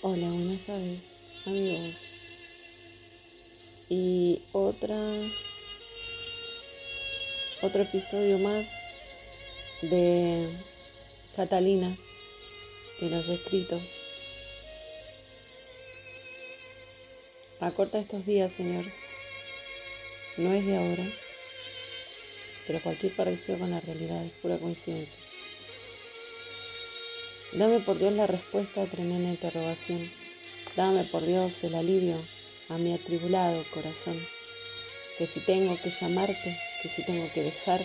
Hola, buenas tardes, amigos. Y otra otro episodio más de Catalina de los escritos. Acorta estos días, Señor. No es de ahora, pero cualquier parecido con la realidad es pura coincidencia. Dame por Dios la respuesta a tremenda interrogación. Dame por Dios el alivio a mi atribulado corazón. Que si tengo que llamarte, que si tengo que dejar,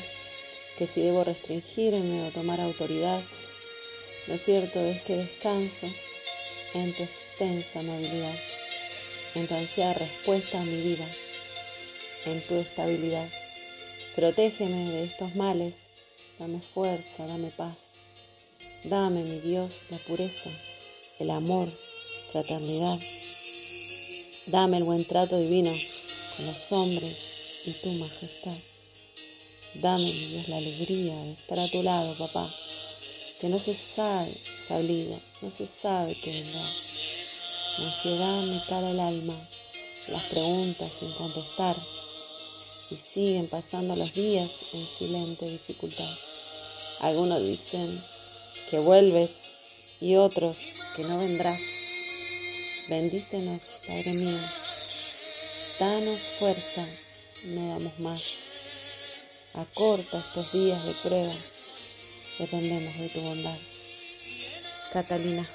que si debo restringirme o tomar autoridad, lo cierto es que descanso en tu extensa amabilidad, en tu ansiada respuesta a mi vida, en tu estabilidad. Protégeme de estos males, dame fuerza, dame paz. Dame, mi Dios, la pureza, el amor, fraternidad. Dame el buen trato divino con los hombres y tu majestad. Dame, mi Dios, la alegría de estar a tu lado, papá, que no se sabe salido, no se qué que vendrá. La ansiedad me cala el alma, las preguntas sin contestar, y siguen pasando los días en silente dificultad. Algunos dicen que vuelves y otros que no vendrás. Bendícenos, Padre mío. Danos fuerza, no damos más. Acorta estos días de prueba. Dependemos de tu bondad. Catalina.